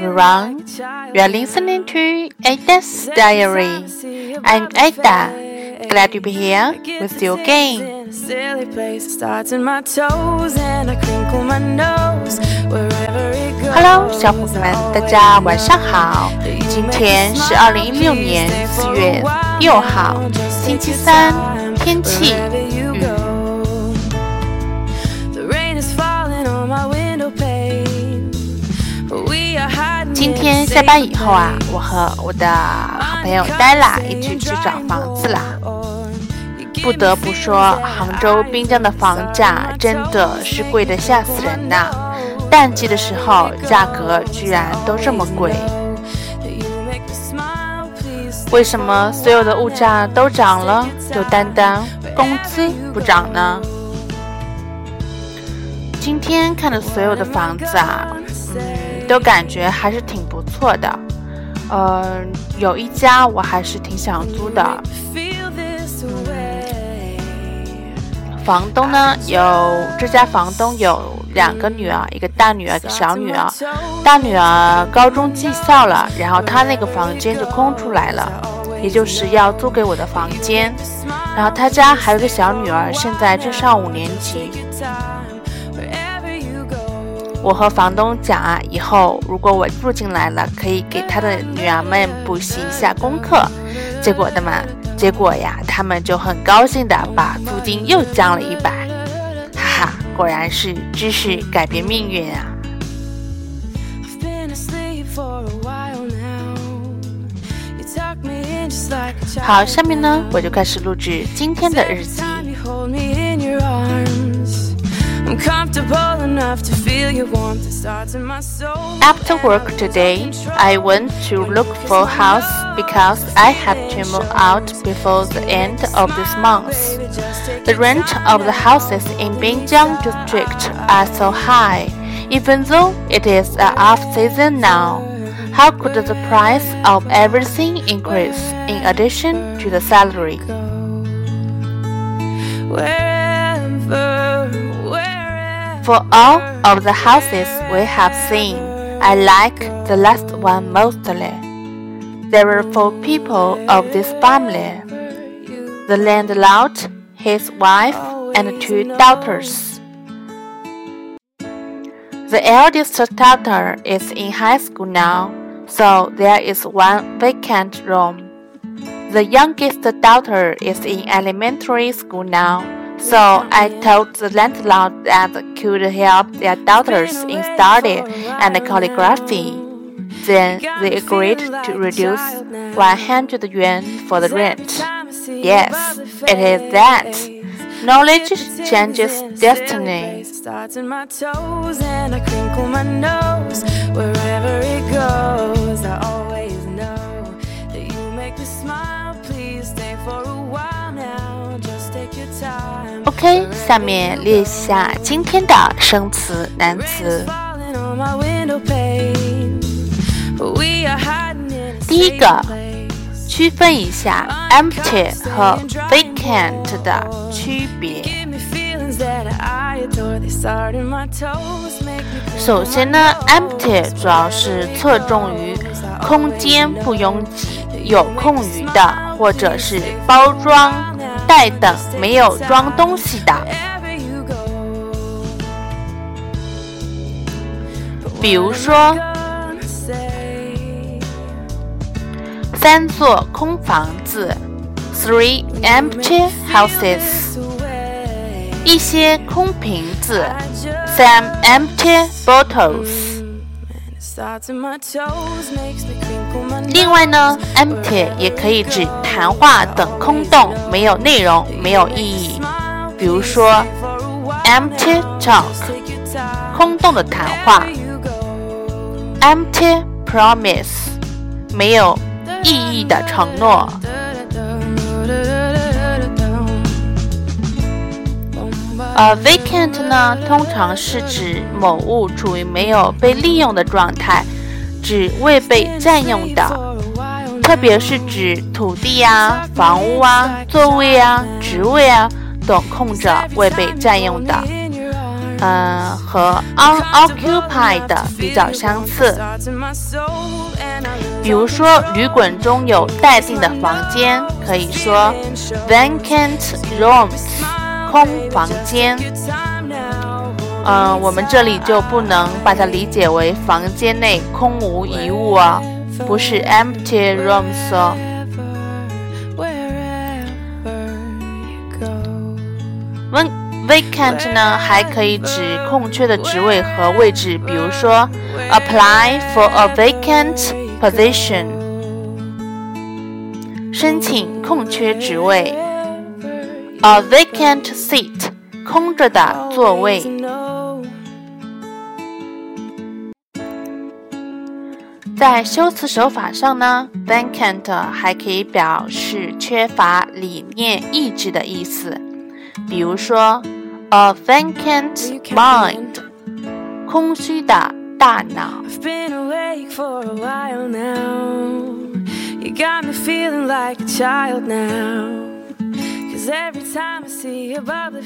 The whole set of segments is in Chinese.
everyone, you are listening to Ada's Diary. I'm Ada, glad to be here with you again. Hello，小伙伴们，大家晚上好。今天是二零一六年四月六号，星期三，天气 今天下班以后啊，我和我的好朋友黛拉一起去找房子啦。不得不说，杭州滨江的房价真的是贵得吓死人呐！淡季的时候，价格居然都这么贵。为什么所有的物价都涨了，就单单工资不涨呢？今天看的所有的房子啊，嗯，都感觉还是挺不错的。嗯，有一家我还是挺想租的。房东呢？有这家房东有两个女儿，一个大女儿，一个小女儿。大女儿高中技校了，然后她那个房间就空出来了，也就是要租给我的房间。然后她家还有个小女儿，现在正上五年级。我和房东讲啊，以后如果我住进来了，可以给他的女儿们补习一下功课。结果的嘛。结果呀，他们就很高兴的把租金又降了一百，哈哈，果然是知识改变命运啊！好，下面呢，我就开始录制今天的日记。After work today, I went to look for a house because I have to move out before the end of this month. The rent of the houses in Binjiang district are so high, even though it is a off-season now. How could the price of everything increase in addition to the salary? For all of the houses we have seen, I like the last one mostly. There were four people of this family the landlord, his wife, and two daughters. The eldest daughter is in high school now, so there is one vacant room. The youngest daughter is in elementary school now so I told the landlord that could help their daughters in study and calligraphy. Then they agreed to reduce 100 yuan for the rent. Yes, it is that. Knowledge changes destiny. Wherever it goes, OK，下面列一下今天的生词、难词。第一个，区分一下 empty 和 vacant 的区别。首先呢，empty 主要是侧重于空间不拥挤、有空余的，或者是包装。袋等没有装东西的，比如说三座空房子 （three empty houses），一些空瓶子 （some empty bottles）。另外呢，empty 也可以指谈话等空洞，没有内容，没有意义。比如说，empty talk，空洞的谈话；empty promise，没有意义的承诺。而 vacant 呢，通常是指某物处于没有被利用的状态，指未被占用的，特别是指土地啊、房屋啊、座位啊、职位啊等空着未被占用的。呃，和 unoccupied 比较相似。比如说，旅馆中有待定的房间，可以说 vacant rooms，空房间。嗯，我们这里就不能把它理解为房间内空无一物啊，不是 empty rooms 哦。vacant 呢，还可以指空缺的职位和位置，比如说 apply for a vacant position，申请空缺职位；a vacant seat，空着的座位。在修辞手法上呢，vacant 还可以表示缺乏理念、意志的意思，比如说。A vacant mind，空虚的大脑。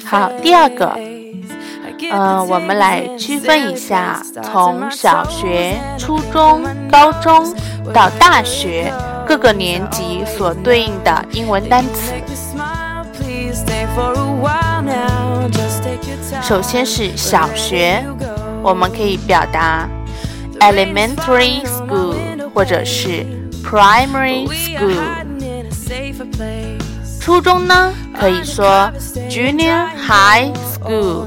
好，第二个，嗯，我们来区分一下，从小学、初中、高中到大学各个年级所对应的英文单词。首先是小学，我们可以表达 elementary school 或者是 primary school。初中呢，可以说 junior high school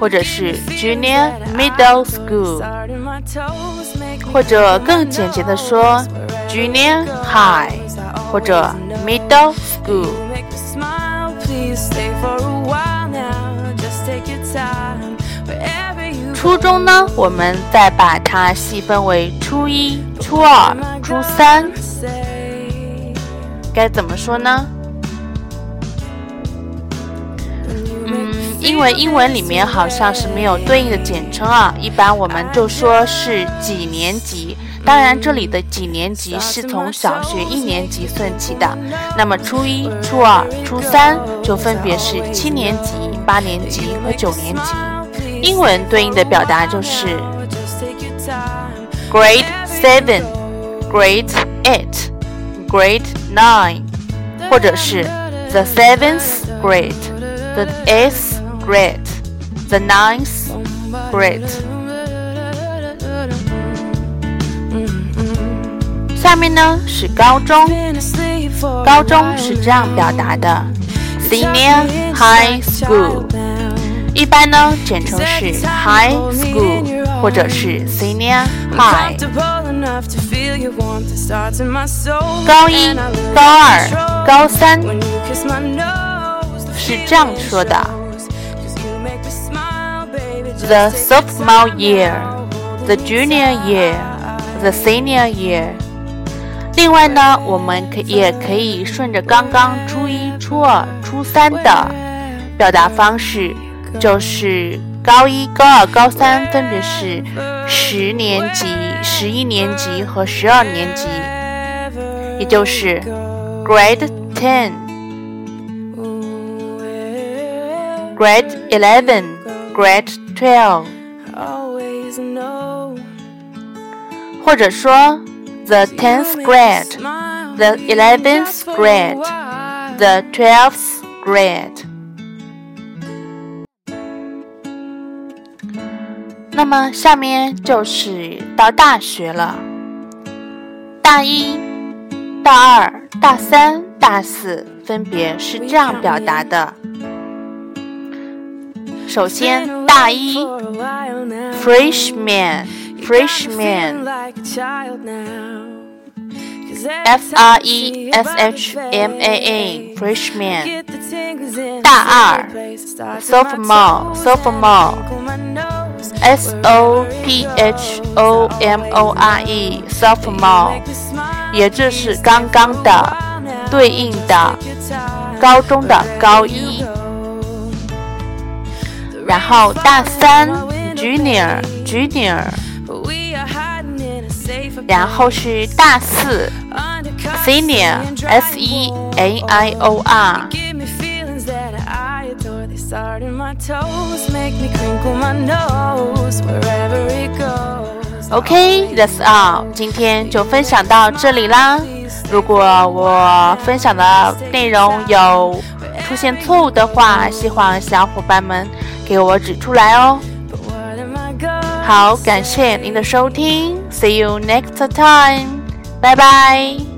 或者是 junior middle school，或者更简洁的说 junior high 或者 middle school。初中呢，我们再把它细分为初一、初二、初三，该怎么说呢？因为英文里面好像是没有对应的简称啊，一般我们就说是几年级。当然，这里的几年级是从小学一年级算起的，那么初一、初二、初三就分别是七年级、八年级和九年级。英文对应的表达就是 Grade Seven、Grade Eight、Grade Nine，或者是 The Seventh Grade、The Eighth Grade、The Ninth Grade。下面呢是高中，高中是这样表达的：Senior High School。一般呢，简称是 high school 或者是 senior high。高一、高二、高三是这样说的 ：the sophomore year, the junior year, the senior year。另外呢，我们可也可以顺着刚刚初一、初二、初三的表达方式。就是高一、高二、高三分别是十年级、十一年级和十二年级，也就是 Grade Ten、Grade Eleven、Grade Twelve，或者说 The tenth grade、The eleventh grade、The twelfth grade。那么下面就是到大学了。大一、大二、大三、大四分别是这样表达的。 首先，大一，freshman，freshman，f r e s h m a n，freshman。大二，sophomore，sophomore。S O P H O M O R E，sophomore，也就是刚刚的对应的高中的高一。然后大三，junior，junior，然后是大四，senior，S E A I O R。OK，that's all，今天就分享到这里啦。如果我分享的内容有出现错误的话，希望小伙伴们给我指出来哦。好，感谢您的收听，See you next time，拜拜。